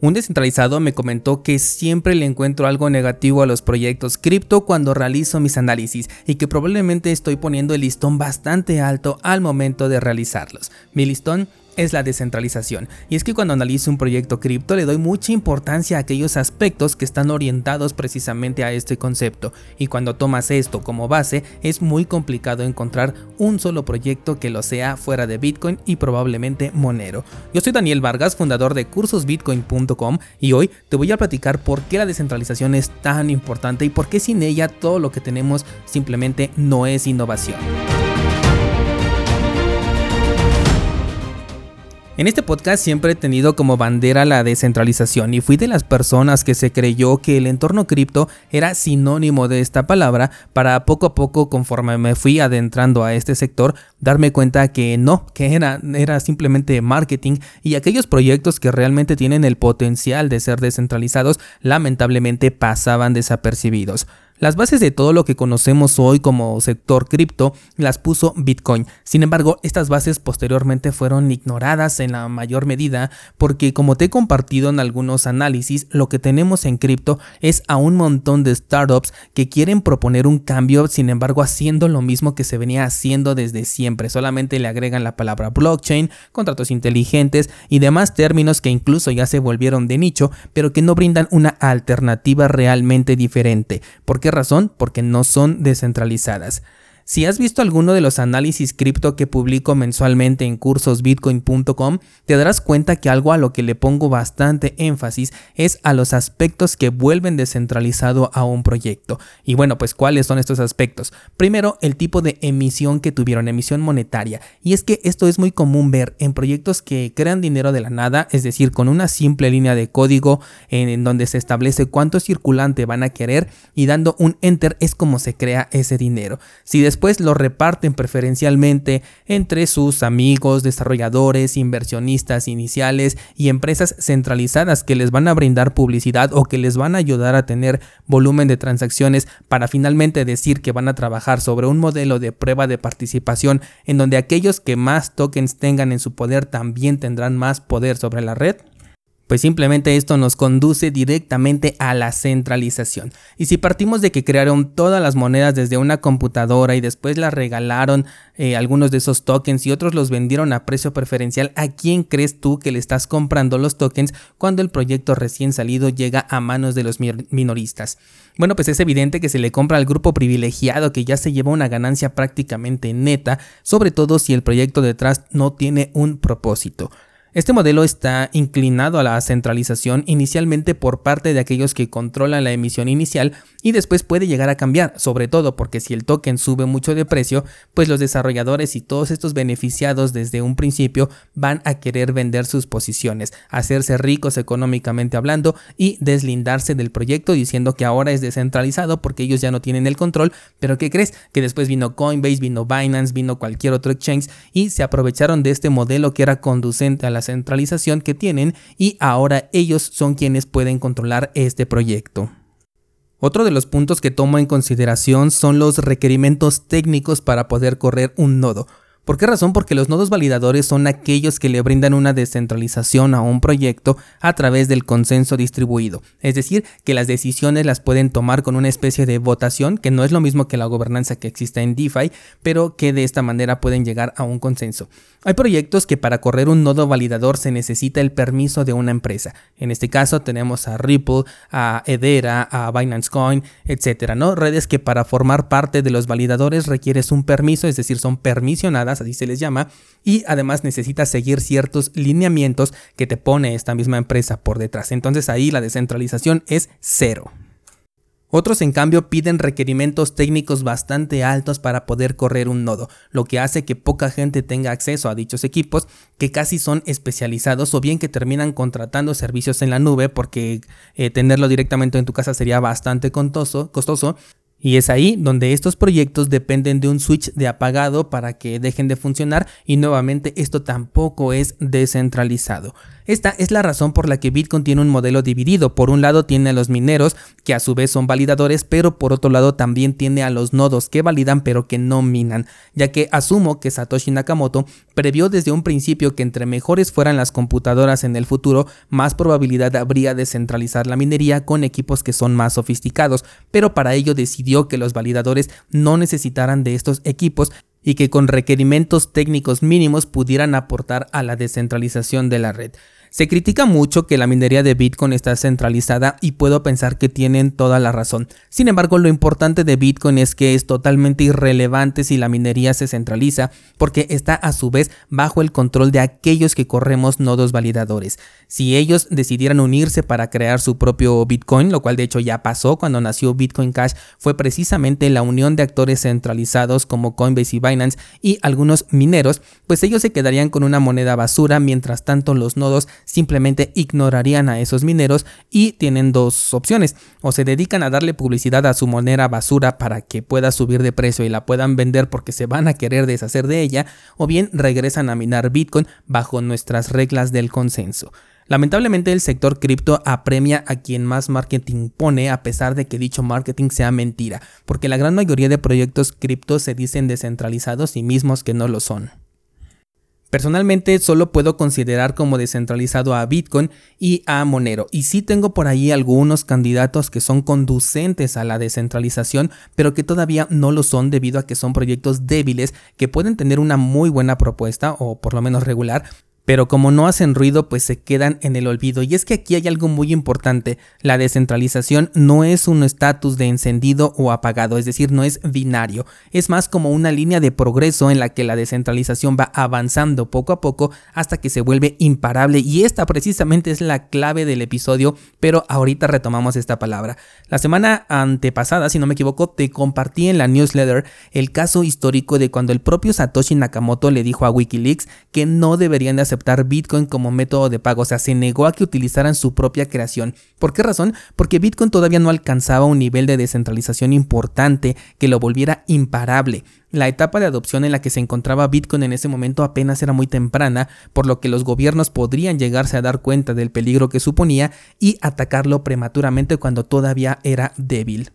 Un descentralizado me comentó que siempre le encuentro algo negativo a los proyectos cripto cuando realizo mis análisis y que probablemente estoy poniendo el listón bastante alto al momento de realizarlos. Mi listón es la descentralización. Y es que cuando analizo un proyecto cripto le doy mucha importancia a aquellos aspectos que están orientados precisamente a este concepto. Y cuando tomas esto como base, es muy complicado encontrar un solo proyecto que lo sea fuera de Bitcoin y probablemente Monero. Yo soy Daniel Vargas, fundador de cursosbitcoin.com y hoy te voy a platicar por qué la descentralización es tan importante y por qué sin ella todo lo que tenemos simplemente no es innovación. En este podcast siempre he tenido como bandera la descentralización y fui de las personas que se creyó que el entorno cripto era sinónimo de esta palabra para poco a poco conforme me fui adentrando a este sector darme cuenta que no, que era, era simplemente marketing y aquellos proyectos que realmente tienen el potencial de ser descentralizados lamentablemente pasaban desapercibidos. Las bases de todo lo que conocemos hoy como sector cripto las puso Bitcoin. Sin embargo, estas bases posteriormente fueron ignoradas en la mayor medida porque como te he compartido en algunos análisis, lo que tenemos en cripto es a un montón de startups que quieren proponer un cambio, sin embargo haciendo lo mismo que se venía haciendo desde siempre. Solamente le agregan la palabra blockchain, contratos inteligentes y demás términos que incluso ya se volvieron de nicho, pero que no brindan una alternativa realmente diferente. Porque razón? Porque no son descentralizadas. Si has visto alguno de los análisis cripto que publico mensualmente en cursosbitcoin.com, te darás cuenta que algo a lo que le pongo bastante énfasis es a los aspectos que vuelven descentralizado a un proyecto. Y bueno, pues ¿cuáles son estos aspectos? Primero, el tipo de emisión que tuvieron, emisión monetaria. Y es que esto es muy común ver en proyectos que crean dinero de la nada, es decir, con una simple línea de código en donde se establece cuánto circulante van a querer y dando un enter es como se crea ese dinero. Si después lo reparten preferencialmente entre sus amigos, desarrolladores, inversionistas iniciales y empresas centralizadas que les van a brindar publicidad o que les van a ayudar a tener volumen de transacciones para finalmente decir que van a trabajar sobre un modelo de prueba de participación en donde aquellos que más tokens tengan en su poder también tendrán más poder sobre la red? Pues simplemente esto nos conduce directamente a la centralización. Y si partimos de que crearon todas las monedas desde una computadora y después las regalaron eh, algunos de esos tokens y otros los vendieron a precio preferencial, ¿a quién crees tú que le estás comprando los tokens cuando el proyecto recién salido llega a manos de los minoristas? Bueno, pues es evidente que se le compra al grupo privilegiado que ya se lleva una ganancia prácticamente neta, sobre todo si el proyecto detrás no tiene un propósito. Este modelo está inclinado a la centralización inicialmente por parte de aquellos que controlan la emisión inicial y después puede llegar a cambiar, sobre todo porque si el token sube mucho de precio, pues los desarrolladores y todos estos beneficiados desde un principio van a querer vender sus posiciones, hacerse ricos económicamente hablando y deslindarse del proyecto diciendo que ahora es descentralizado porque ellos ya no tienen el control, pero ¿qué crees? Que después vino Coinbase, vino Binance, vino cualquier otro exchange y se aprovecharon de este modelo que era conducente a la centralización que tienen y ahora ellos son quienes pueden controlar este proyecto. Otro de los puntos que tomo en consideración son los requerimientos técnicos para poder correr un nodo. ¿Por qué razón? Porque los nodos validadores son aquellos que le brindan una descentralización a un proyecto a través del consenso distribuido. Es decir, que las decisiones las pueden tomar con una especie de votación, que no es lo mismo que la gobernanza que existe en DeFi, pero que de esta manera pueden llegar a un consenso. Hay proyectos que para correr un nodo validador se necesita el permiso de una empresa. En este caso tenemos a Ripple, a Edera, a Binance Coin, etcétera, ¿no? Redes que para formar parte de los validadores requieres un permiso, es decir, son permisionadas así se les llama, y además necesitas seguir ciertos lineamientos que te pone esta misma empresa por detrás. Entonces ahí la descentralización es cero. Otros en cambio piden requerimientos técnicos bastante altos para poder correr un nodo, lo que hace que poca gente tenga acceso a dichos equipos que casi son especializados o bien que terminan contratando servicios en la nube porque eh, tenerlo directamente en tu casa sería bastante costoso, costoso y es ahí donde estos proyectos dependen de un switch de apagado para que dejen de funcionar y nuevamente esto tampoco es descentralizado. Esta es la razón por la que Bitcoin tiene un modelo dividido. Por un lado tiene a los mineros, que a su vez son validadores, pero por otro lado también tiene a los nodos que validan pero que no minan, ya que asumo que Satoshi Nakamoto previó desde un principio que entre mejores fueran las computadoras en el futuro, más probabilidad habría de centralizar la minería con equipos que son más sofisticados, pero para ello decidió que los validadores no necesitaran de estos equipos y que con requerimientos técnicos mínimos pudieran aportar a la descentralización de la red. Se critica mucho que la minería de Bitcoin está centralizada y puedo pensar que tienen toda la razón. Sin embargo, lo importante de Bitcoin es que es totalmente irrelevante si la minería se centraliza porque está a su vez bajo el control de aquellos que corremos nodos validadores. Si ellos decidieran unirse para crear su propio Bitcoin, lo cual de hecho ya pasó cuando nació Bitcoin Cash, fue precisamente la unión de actores centralizados como Coinbase y Binance y algunos mineros, pues ellos se quedarían con una moneda basura mientras tanto los nodos simplemente ignorarían a esos mineros y tienen dos opciones. O se dedican a darle publicidad a su moneda basura para que pueda subir de precio y la puedan vender porque se van a querer deshacer de ella, o bien regresan a minar Bitcoin bajo nuestras reglas del consenso. Lamentablemente el sector cripto apremia a quien más marketing pone a pesar de que dicho marketing sea mentira, porque la gran mayoría de proyectos cripto se dicen descentralizados y mismos que no lo son. Personalmente solo puedo considerar como descentralizado a Bitcoin y a Monero. Y sí tengo por ahí algunos candidatos que son conducentes a la descentralización, pero que todavía no lo son debido a que son proyectos débiles que pueden tener una muy buena propuesta o por lo menos regular, pero como no hacen ruido pues se quedan en el olvido. Y es que aquí hay algo muy importante, la descentralización no es un estatus de encendido o apagado, es decir, no es binario, es más como una línea de progreso en la que la descentralización va avanzando poco a poco hasta que se vuelve imparable y esta precisamente es la clave del episodio, pero ahorita retomamos esta palabra. La semana antepasada, si no me equivoco, te compartí en la newsletter el caso histórico de cuando el propio Satoshi Nakamoto le dijo a Wikileaks que no deberían de aceptar Bitcoin como método de pago, o sea, se negó a que utilizaran su propia creación. ¿Por qué razón? Porque Bitcoin todavía no alcanzaba un nivel de descentralización importante que lo volviera imparable. La etapa de adopción en la que se encontraba Bitcoin en ese momento apenas era muy temprana, por lo que los gobiernos podrían llegarse a dar cuenta del peligro que suponía y atacarlo prematuramente cuando todavía era débil.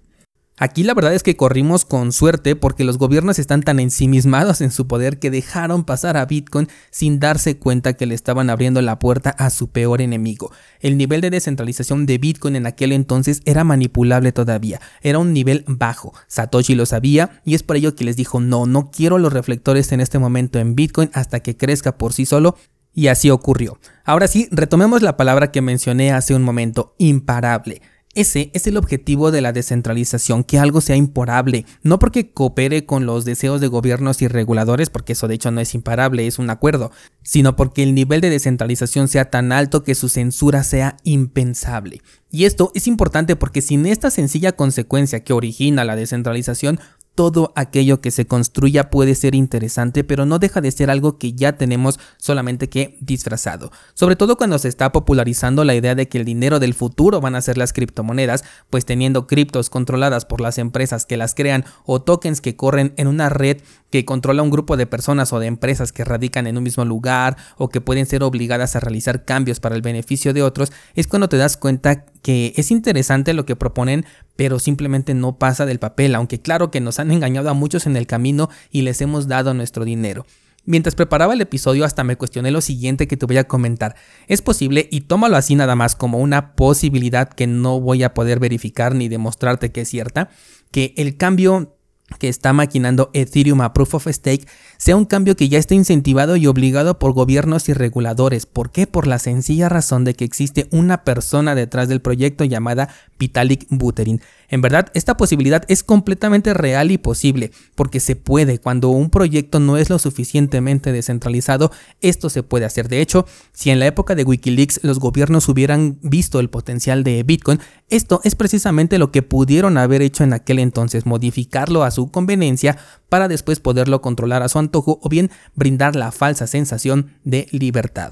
Aquí la verdad es que corrimos con suerte porque los gobiernos están tan ensimismados en su poder que dejaron pasar a Bitcoin sin darse cuenta que le estaban abriendo la puerta a su peor enemigo. El nivel de descentralización de Bitcoin en aquel entonces era manipulable todavía, era un nivel bajo. Satoshi lo sabía y es por ello que les dijo no, no quiero los reflectores en este momento en Bitcoin hasta que crezca por sí solo y así ocurrió. Ahora sí, retomemos la palabra que mencioné hace un momento, imparable. Ese es el objetivo de la descentralización, que algo sea imparable, no porque coopere con los deseos de gobiernos y reguladores, porque eso de hecho no es imparable, es un acuerdo, sino porque el nivel de descentralización sea tan alto que su censura sea impensable. Y esto es importante porque sin esta sencilla consecuencia que origina la descentralización, todo aquello que se construya puede ser interesante, pero no deja de ser algo que ya tenemos solamente que disfrazado. Sobre todo cuando se está popularizando la idea de que el dinero del futuro van a ser las criptomonedas, pues teniendo criptos controladas por las empresas que las crean o tokens que corren en una red que controla un grupo de personas o de empresas que radican en un mismo lugar o que pueden ser obligadas a realizar cambios para el beneficio de otros, es cuando te das cuenta que es interesante lo que proponen, pero simplemente no pasa del papel, aunque claro que nos han engañado a muchos en el camino y les hemos dado nuestro dinero. Mientras preparaba el episodio hasta me cuestioné lo siguiente que te voy a comentar. Es posible, y tómalo así nada más como una posibilidad que no voy a poder verificar ni demostrarte que es cierta, que el cambio que está maquinando Ethereum a Proof of Stake sea un cambio que ya está incentivado y obligado por gobiernos y reguladores. ¿Por qué? Por la sencilla razón de que existe una persona detrás del proyecto llamada Vitalik Buterin. En verdad, esta posibilidad es completamente real y posible, porque se puede, cuando un proyecto no es lo suficientemente descentralizado, esto se puede hacer. De hecho, si en la época de Wikileaks los gobiernos hubieran visto el potencial de Bitcoin, esto es precisamente lo que pudieron haber hecho en aquel entonces, modificarlo a conveniencia para después poderlo controlar a su antojo o bien brindar la falsa sensación de libertad.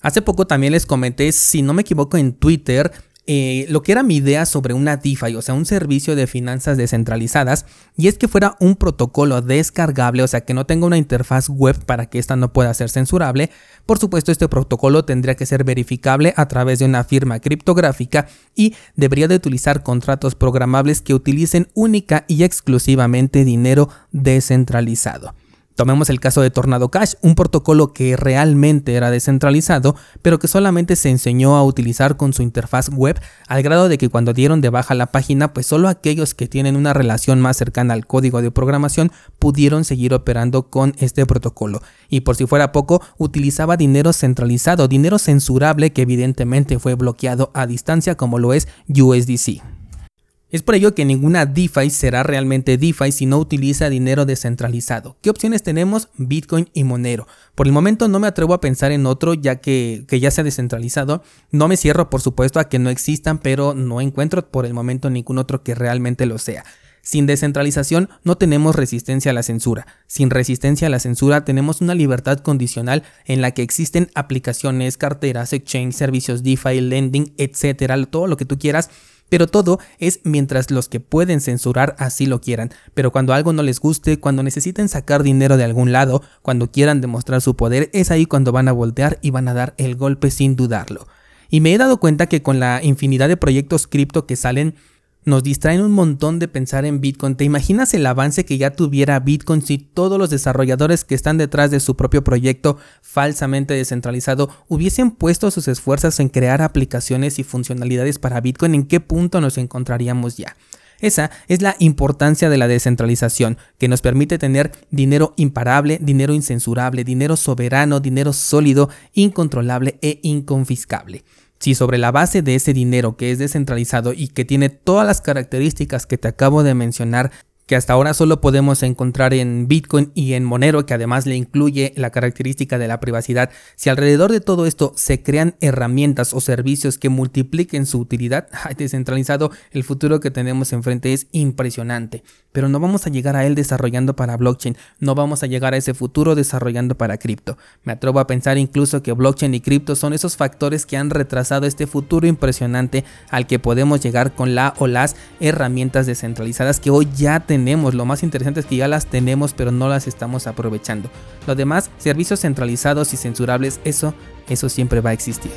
Hace poco también les comenté, si no me equivoco, en Twitter, eh, lo que era mi idea sobre una DeFi, o sea, un servicio de finanzas descentralizadas, y es que fuera un protocolo descargable, o sea, que no tenga una interfaz web para que ésta no pueda ser censurable. Por supuesto, este protocolo tendría que ser verificable a través de una firma criptográfica y debería de utilizar contratos programables que utilicen única y exclusivamente dinero descentralizado. Tomemos el caso de Tornado Cash, un protocolo que realmente era descentralizado, pero que solamente se enseñó a utilizar con su interfaz web, al grado de que cuando dieron de baja la página, pues solo aquellos que tienen una relación más cercana al código de programación pudieron seguir operando con este protocolo. Y por si fuera poco, utilizaba dinero centralizado, dinero censurable que evidentemente fue bloqueado a distancia como lo es USDC. Es por ello que ninguna DeFi será realmente DeFi si no utiliza dinero descentralizado. ¿Qué opciones tenemos? Bitcoin y Monero. Por el momento no me atrevo a pensar en otro ya que, que ya sea descentralizado. No me cierro por supuesto a que no existan, pero no encuentro por el momento ningún otro que realmente lo sea. Sin descentralización no tenemos resistencia a la censura. Sin resistencia a la censura tenemos una libertad condicional en la que existen aplicaciones, carteras, exchange, servicios DeFi, lending, etcétera, todo lo que tú quieras pero todo es mientras los que pueden censurar así lo quieran. Pero cuando algo no les guste, cuando necesiten sacar dinero de algún lado, cuando quieran demostrar su poder, es ahí cuando van a voltear y van a dar el golpe sin dudarlo. Y me he dado cuenta que con la infinidad de proyectos cripto que salen, nos distraen un montón de pensar en Bitcoin. ¿Te imaginas el avance que ya tuviera Bitcoin si todos los desarrolladores que están detrás de su propio proyecto falsamente descentralizado hubiesen puesto sus esfuerzos en crear aplicaciones y funcionalidades para Bitcoin? ¿En qué punto nos encontraríamos ya? Esa es la importancia de la descentralización, que nos permite tener dinero imparable, dinero incensurable, dinero soberano, dinero sólido, incontrolable e inconfiscable. Si sobre la base de ese dinero que es descentralizado y que tiene todas las características que te acabo de mencionar que hasta ahora solo podemos encontrar en Bitcoin y en Monero, que además le incluye la característica de la privacidad, si alrededor de todo esto se crean herramientas o servicios que multipliquen su utilidad, descentralizado, el futuro que tenemos enfrente es impresionante. Pero no vamos a llegar a él desarrollando para blockchain, no vamos a llegar a ese futuro desarrollando para cripto. Me atrevo a pensar incluso que blockchain y cripto son esos factores que han retrasado este futuro impresionante al que podemos llegar con la o las herramientas descentralizadas que hoy ya tenemos tenemos, lo más interesante es que ya las tenemos pero no las estamos aprovechando. Lo demás, servicios centralizados y censurables, eso, eso siempre va a existir.